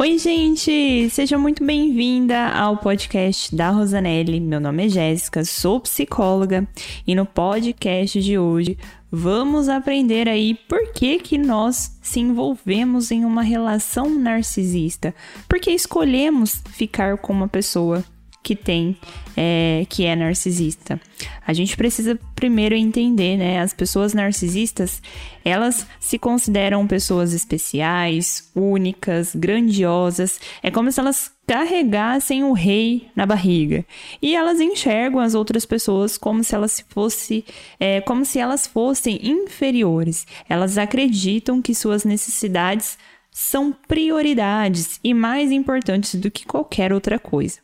Oi, gente! Seja muito bem-vinda ao podcast da Rosanelli. Meu nome é Jéssica, sou psicóloga e no podcast de hoje vamos aprender aí por que, que nós se envolvemos em uma relação narcisista, por que escolhemos ficar com uma pessoa que tem, é, que é narcisista. A gente precisa primeiro entender, né? As pessoas narcisistas, elas se consideram pessoas especiais, únicas, grandiosas. É como se elas carregassem o rei na barriga. E elas enxergam as outras pessoas como se elas fosse, é, como se elas fossem inferiores. Elas acreditam que suas necessidades são prioridades e mais importantes do que qualquer outra coisa.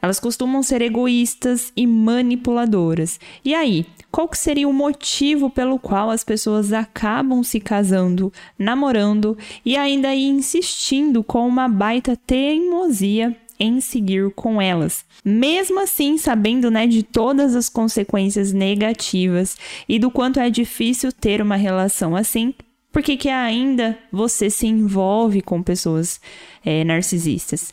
Elas costumam ser egoístas e manipuladoras. E aí, qual que seria o motivo pelo qual as pessoas acabam se casando, namorando e ainda insistindo com uma baita teimosia em seguir com elas. Mesmo assim, sabendo, né, de todas as consequências negativas e do quanto é difícil ter uma relação assim, por que, que ainda você se envolve com pessoas é, narcisistas?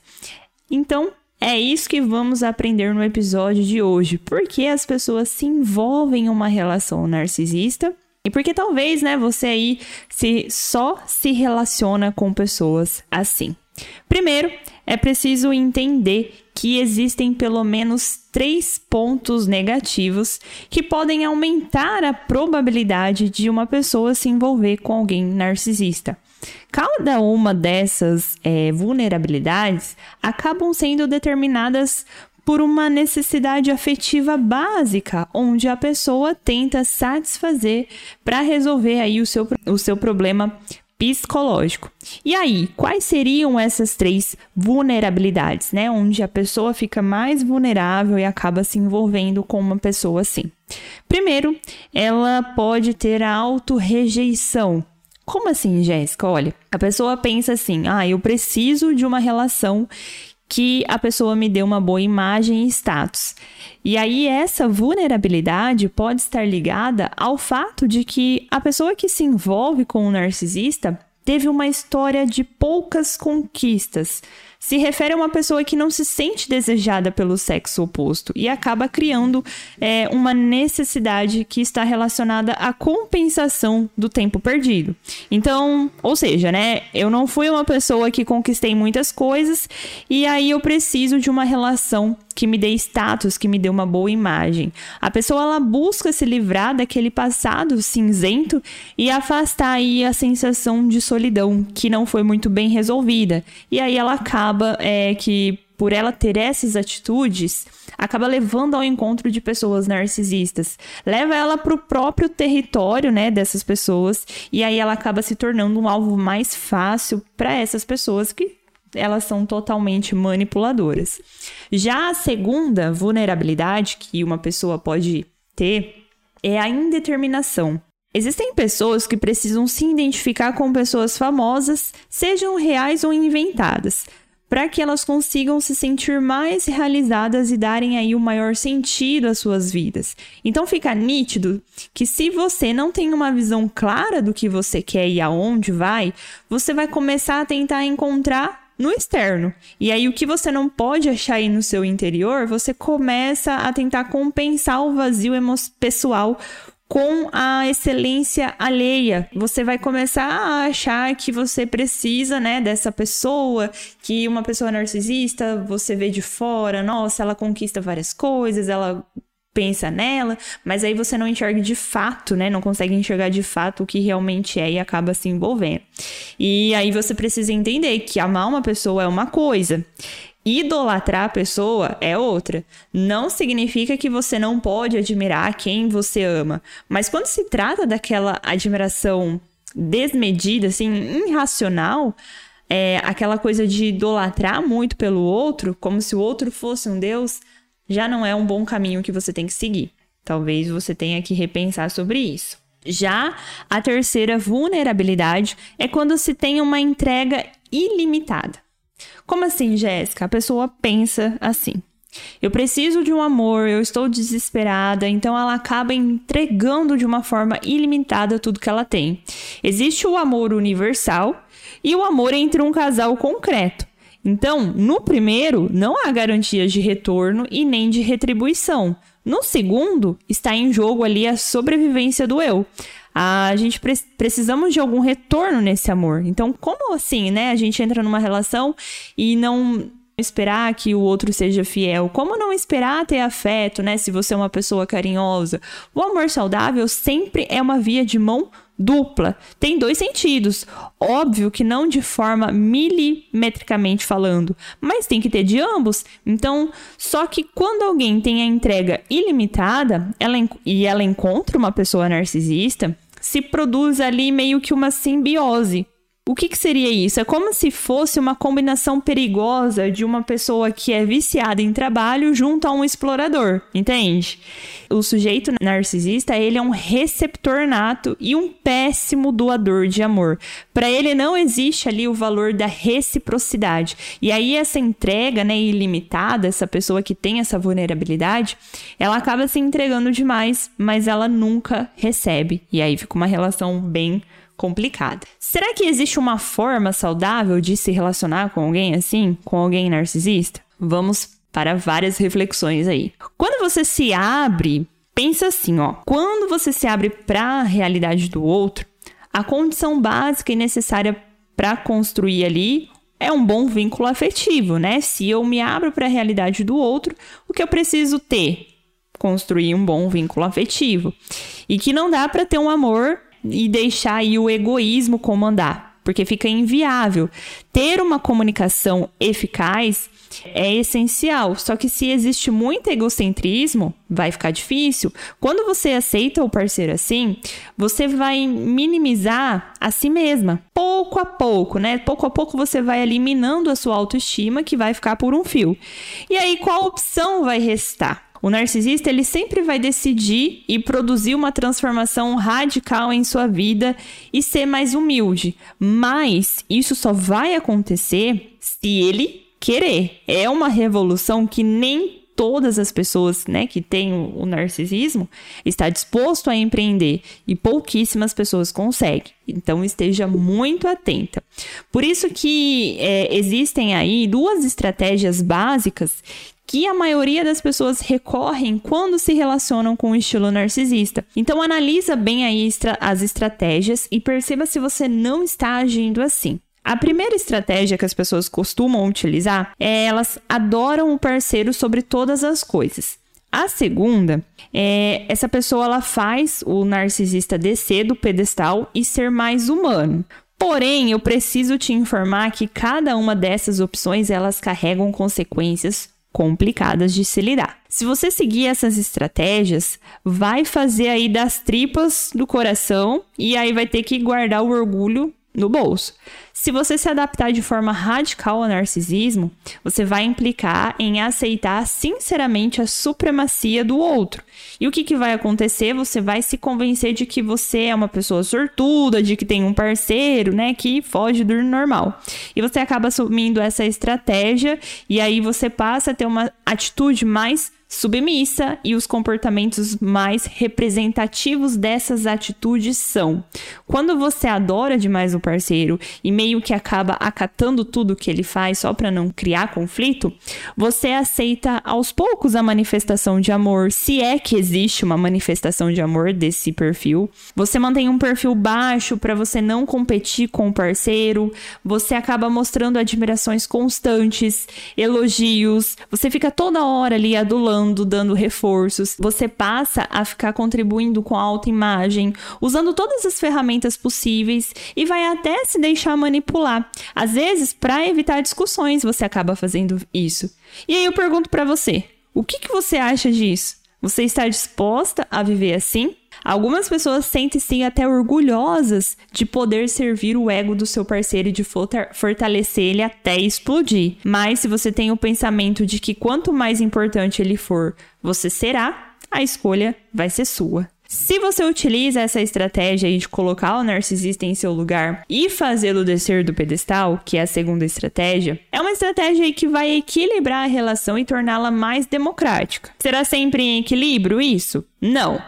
Então, é isso que vamos aprender no episódio de hoje. Por que as pessoas se envolvem em uma relação narcisista? E porque talvez, né, você aí se só se relaciona com pessoas assim. Primeiro, é preciso entender que existem pelo menos três pontos negativos que podem aumentar a probabilidade de uma pessoa se envolver com alguém narcisista. Cada uma dessas é, vulnerabilidades acabam sendo determinadas por uma necessidade afetiva básica, onde a pessoa tenta satisfazer para resolver aí o seu, o seu problema psicológico. E aí, quais seriam essas três vulnerabilidades, né? Onde a pessoa fica mais vulnerável e acaba se envolvendo com uma pessoa assim. Primeiro, ela pode ter a autorrejeição, como assim, Jéssica? Olha, a pessoa pensa assim: ah, eu preciso de uma relação que a pessoa me dê uma boa imagem e status. E aí, essa vulnerabilidade pode estar ligada ao fato de que a pessoa que se envolve com o narcisista teve uma história de poucas conquistas se refere a uma pessoa que não se sente desejada pelo sexo oposto e acaba criando é, uma necessidade que está relacionada à compensação do tempo perdido. Então, ou seja, né, eu não fui uma pessoa que conquistei muitas coisas e aí eu preciso de uma relação que me dê status, que me dê uma boa imagem. A pessoa ela busca se livrar daquele passado cinzento e afastar aí a sensação de solidão que não foi muito bem resolvida. E aí ela acaba é, que por ela ter essas atitudes, acaba levando ao encontro de pessoas narcisistas. Leva ela para o próprio território, né, dessas pessoas, e aí ela acaba se tornando um alvo mais fácil para essas pessoas que elas são totalmente manipuladoras. Já a segunda vulnerabilidade que uma pessoa pode ter é a indeterminação. Existem pessoas que precisam se identificar com pessoas famosas, sejam reais ou inventadas, para que elas consigam se sentir mais realizadas e darem aí o maior sentido às suas vidas. Então fica nítido que se você não tem uma visão clara do que você quer e aonde vai, você vai começar a tentar encontrar no externo. E aí, o que você não pode achar aí no seu interior, você começa a tentar compensar o vazio pessoal com a excelência alheia. Você vai começar a achar que você precisa, né, dessa pessoa, que uma pessoa narcisista, você vê de fora, nossa, ela conquista várias coisas, ela pensa nela, mas aí você não enxerga de fato, né? Não consegue enxergar de fato o que realmente é e acaba se envolvendo. E aí você precisa entender que amar uma pessoa é uma coisa. Idolatrar a pessoa é outra. Não significa que você não pode admirar quem você ama, mas quando se trata daquela admiração desmedida, assim, irracional, é, aquela coisa de idolatrar muito pelo outro, como se o outro fosse um deus, já não é um bom caminho que você tem que seguir. Talvez você tenha que repensar sobre isso. Já a terceira vulnerabilidade é quando se tem uma entrega ilimitada. Como assim, Jéssica? A pessoa pensa assim: eu preciso de um amor, eu estou desesperada, então ela acaba entregando de uma forma ilimitada tudo que ela tem. Existe o amor universal e o amor entre um casal concreto. Então, no primeiro, não há garantias de retorno e nem de retribuição. No segundo, está em jogo ali a sobrevivência do eu. A gente pre precisamos de algum retorno nesse amor. Então, como assim, né? A gente entra numa relação e não esperar que o outro seja fiel? Como não esperar ter afeto, né? Se você é uma pessoa carinhosa. O amor saudável sempre é uma via de mão dupla. Tem dois sentidos. Óbvio que não de forma milimetricamente falando, mas tem que ter de ambos. Então, só que quando alguém tem a entrega ilimitada ela, e ela encontra uma pessoa narcisista, se produz ali meio que uma simbiose. O que, que, seria isso? É como se fosse uma combinação perigosa de uma pessoa que é viciada em trabalho junto a um explorador, entende? O sujeito narcisista, ele é um receptor nato e um péssimo doador de amor. Para ele não existe ali o valor da reciprocidade. E aí essa entrega, né, ilimitada, essa pessoa que tem essa vulnerabilidade, ela acaba se entregando demais, mas ela nunca recebe. E aí fica uma relação bem complicada. Será que existe uma forma saudável de se relacionar com alguém assim, com alguém narcisista? Vamos para várias reflexões aí. Quando você se abre, pensa assim, ó, quando você se abre para a realidade do outro, a condição básica e necessária para construir ali é um bom vínculo afetivo, né? Se eu me abro para a realidade do outro, o que eu preciso ter? Construir um bom vínculo afetivo. E que não dá para ter um amor e deixar aí o egoísmo comandar, porque fica inviável. Ter uma comunicação eficaz é essencial, só que se existe muito egocentrismo, vai ficar difícil. Quando você aceita o parceiro assim, você vai minimizar a si mesma, pouco a pouco, né? Pouco a pouco você vai eliminando a sua autoestima, que vai ficar por um fio. E aí, qual opção vai restar? O narcisista ele sempre vai decidir e produzir uma transformação radical em sua vida e ser mais humilde. Mas isso só vai acontecer se ele querer. É uma revolução que nem todas as pessoas, né, que têm o, narcisismo está disposto a empreender e pouquíssimas pessoas conseguem. Então esteja muito atenta. Por isso que é, existem aí duas estratégias básicas que a maioria das pessoas recorrem quando se relacionam com o estilo narcisista. Então analisa bem aí as estratégias e perceba se você não está agindo assim. A primeira estratégia que as pessoas costumam utilizar é elas adoram o parceiro sobre todas as coisas. A segunda é essa pessoa ela faz o narcisista descer do pedestal e ser mais humano. Porém, eu preciso te informar que cada uma dessas opções elas carregam consequências complicadas de se lidar. Se você seguir essas estratégias, vai fazer aí das tripas do coração e aí vai ter que guardar o orgulho no bolso. Se você se adaptar de forma radical ao narcisismo, você vai implicar em aceitar sinceramente a supremacia do outro. E o que, que vai acontecer? Você vai se convencer de que você é uma pessoa sortuda, de que tem um parceiro, né, que foge do normal. E você acaba assumindo essa estratégia e aí você passa a ter uma atitude mais submissa e os comportamentos mais representativos dessas atitudes são: quando você adora demais o parceiro e meio que acaba acatando tudo que ele faz só para não criar conflito, você aceita aos poucos a manifestação de amor, se é que existe uma manifestação de amor desse perfil. Você mantém um perfil baixo para você não competir com o parceiro, você acaba mostrando admirações constantes, elogios, você fica toda hora ali adulando falando, dando reforços. Você passa a ficar contribuindo com a autoimagem, usando todas as ferramentas possíveis e vai até se deixar manipular. Às vezes, para evitar discussões, você acaba fazendo isso. E aí eu pergunto para você, o que, que você acha disso? Você está disposta a viver assim? Algumas pessoas sentem-se até orgulhosas de poder servir o ego do seu parceiro e de fortalecer ele até explodir. Mas se você tem o pensamento de que quanto mais importante ele for, você será, a escolha vai ser sua. Se você utiliza essa estratégia de colocar o narcisista em seu lugar e fazê-lo descer do pedestal, que é a segunda estratégia, é uma estratégia que vai equilibrar a relação e torná-la mais democrática. Será sempre em equilíbrio isso? Não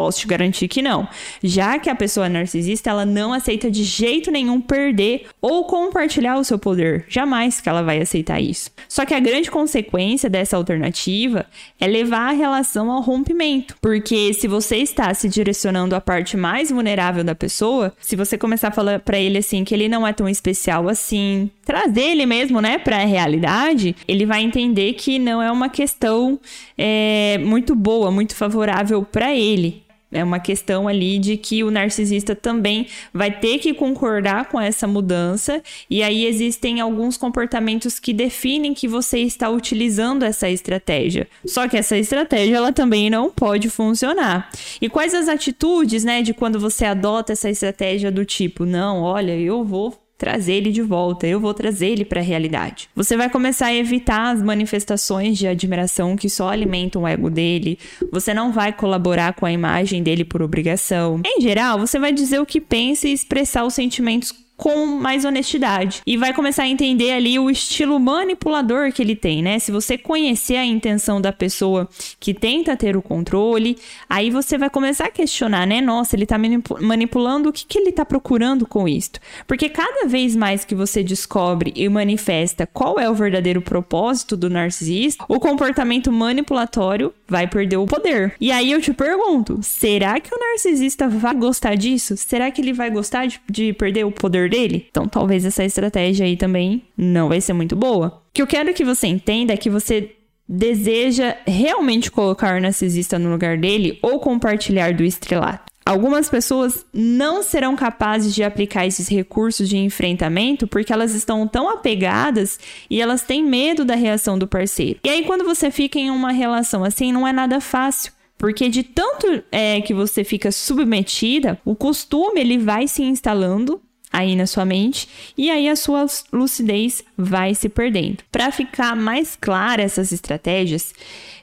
posso te garantir que não. Já que a pessoa narcisista, ela não aceita de jeito nenhum perder ou compartilhar o seu poder. Jamais que ela vai aceitar isso. Só que a grande consequência dessa alternativa é levar a relação ao rompimento. Porque se você está se direcionando à parte mais vulnerável da pessoa, se você começar a falar para ele assim que ele não é tão especial assim, trazer ele mesmo, né, para a realidade, ele vai entender que não é uma questão é, muito boa, muito favorável para ele. É uma questão ali de que o narcisista também vai ter que concordar com essa mudança, e aí existem alguns comportamentos que definem que você está utilizando essa estratégia. Só que essa estratégia ela também não pode funcionar. E quais as atitudes, né, de quando você adota essa estratégia do tipo, não, olha, eu vou trazer ele de volta, eu vou trazer ele para a realidade. Você vai começar a evitar as manifestações de admiração que só alimentam o ego dele. Você não vai colaborar com a imagem dele por obrigação. Em geral, você vai dizer o que pensa e expressar os sentimentos com mais honestidade. E vai começar a entender ali o estilo manipulador que ele tem, né? Se você conhecer a intenção da pessoa que tenta ter o controle, aí você vai começar a questionar, né? Nossa, ele tá manipulando, o que, que ele tá procurando com isto? Porque cada vez mais que você descobre e manifesta qual é o verdadeiro propósito do narcisista, o comportamento manipulatório vai perder o poder. E aí eu te pergunto, será que o narcisista vai gostar disso? Será que ele vai gostar de, de perder o poder dele. Então, talvez essa estratégia aí também não vai ser muito boa. O que eu quero que você entenda é que você deseja realmente colocar o narcisista no lugar dele ou compartilhar do estrelato. Algumas pessoas não serão capazes de aplicar esses recursos de enfrentamento porque elas estão tão apegadas e elas têm medo da reação do parceiro. E aí, quando você fica em uma relação assim, não é nada fácil. Porque de tanto é, que você fica submetida, o costume ele vai se instalando aí na sua mente e aí a sua lucidez vai se perdendo. Para ficar mais clara essas estratégias,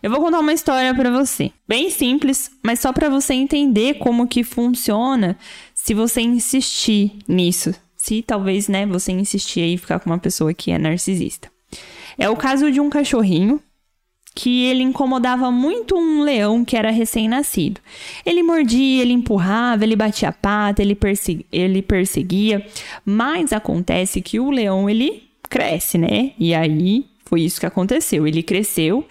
eu vou contar uma história para você, bem simples, mas só para você entender como que funciona se você insistir nisso. Se talvez, né, você insistir aí ficar com uma pessoa que é narcisista. É o caso de um cachorrinho que ele incomodava muito um leão que era recém-nascido. Ele mordia, ele empurrava, ele batia a pata, ele, persegu ele perseguia, mas acontece que o leão ele cresce, né? E aí foi isso que aconteceu. Ele cresceu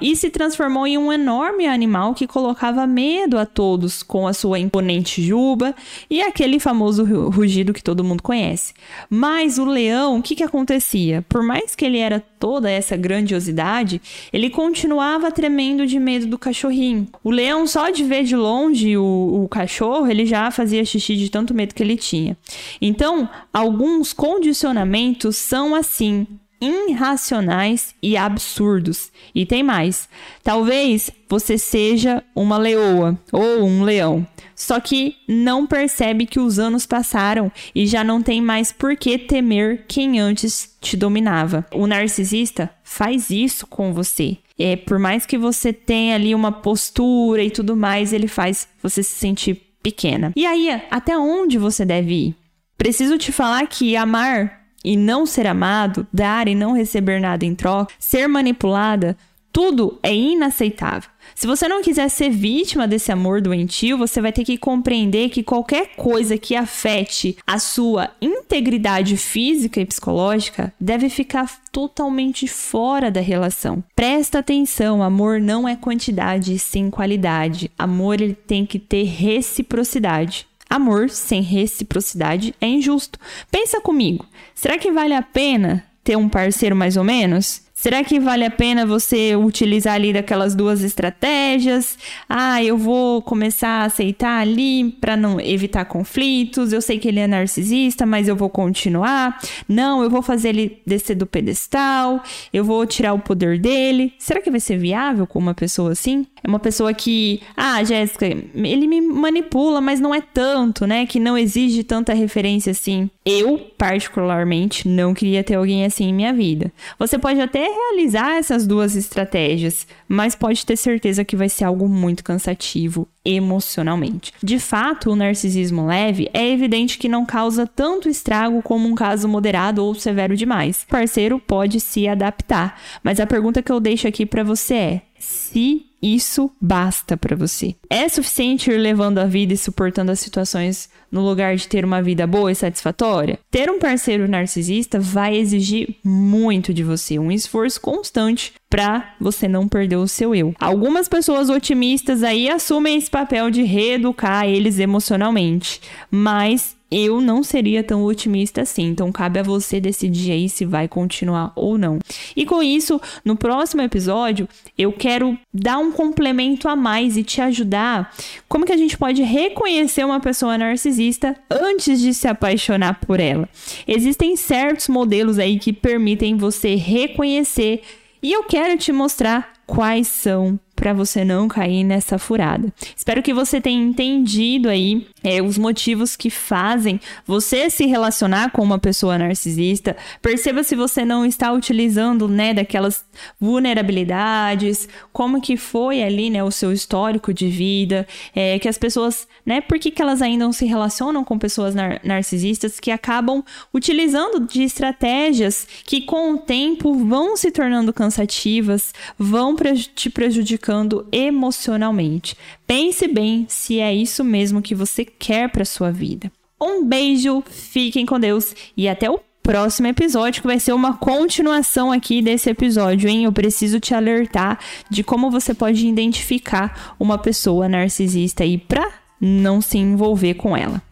e se transformou em um enorme animal que colocava medo a todos com a sua imponente juba e aquele famoso rugido que todo mundo conhece. Mas o leão, o que, que acontecia? Por mais que ele era toda essa grandiosidade, ele continuava tremendo de medo do cachorrinho. O leão, só de ver de longe o, o cachorro, ele já fazia xixi de tanto medo que ele tinha. Então, alguns condicionamentos são assim irracionais e absurdos. E tem mais. Talvez você seja uma leoa ou um leão, só que não percebe que os anos passaram e já não tem mais por que temer quem antes te dominava. O narcisista faz isso com você. É, por mais que você tenha ali uma postura e tudo mais, ele faz você se sentir pequena. E aí, até onde você deve ir? Preciso te falar que amar e não ser amado, dar e não receber nada em troca, ser manipulada, tudo é inaceitável. Se você não quiser ser vítima desse amor doentio, você vai ter que compreender que qualquer coisa que afete a sua integridade física e psicológica deve ficar totalmente fora da relação. Presta atenção, amor não é quantidade, sim qualidade. Amor ele tem que ter reciprocidade. Amor sem reciprocidade é injusto. Pensa comigo, será que vale a pena ter um parceiro mais ou menos? Será que vale a pena você utilizar ali daquelas duas estratégias? Ah, eu vou começar a aceitar ali para não evitar conflitos. Eu sei que ele é narcisista, mas eu vou continuar. Não, eu vou fazer ele descer do pedestal. Eu vou tirar o poder dele. Será que vai ser viável com uma pessoa assim? É uma pessoa que, ah, Jéssica, ele me manipula, mas não é tanto, né? Que não exige tanta referência assim. Eu, particularmente, não queria ter alguém assim em minha vida. Você pode até realizar essas duas estratégias, mas pode ter certeza que vai ser algo muito cansativo emocionalmente. De fato, o narcisismo leve é evidente que não causa tanto estrago como um caso moderado ou severo demais. O parceiro pode se adaptar, mas a pergunta que eu deixo aqui para você é: se isso basta para você. É suficiente ir levando a vida e suportando as situações no lugar de ter uma vida boa e satisfatória? Ter um parceiro narcisista vai exigir muito de você, um esforço constante para você não perder o seu eu. Algumas pessoas otimistas aí assumem esse papel de reeducar eles emocionalmente, mas eu não seria tão otimista assim. Então cabe a você decidir aí se vai continuar ou não. E com isso, no próximo episódio, eu quero dar um complemento a mais e te ajudar como que a gente pode reconhecer uma pessoa narcisista antes de se apaixonar por ela. Existem certos modelos aí que permitem você reconhecer e eu quero te mostrar quais são para você não cair nessa furada. Espero que você tenha entendido aí é, os motivos que fazem você se relacionar com uma pessoa narcisista. Perceba se você não está utilizando, né, daquelas vulnerabilidades, como que foi ali, né, o seu histórico de vida, é, que as pessoas, né, por que, que elas ainda não se relacionam com pessoas nar narcisistas que acabam utilizando de estratégias que com o tempo vão se tornando cansativas, vão te prejudicar emocionalmente. Pense bem se é isso mesmo que você quer para sua vida. Um beijo, fiquem com Deus e até o próximo episódio, que vai ser uma continuação aqui desse episódio, hein? Eu preciso te alertar de como você pode identificar uma pessoa narcisista aí para não se envolver com ela.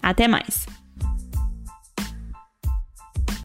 Até mais.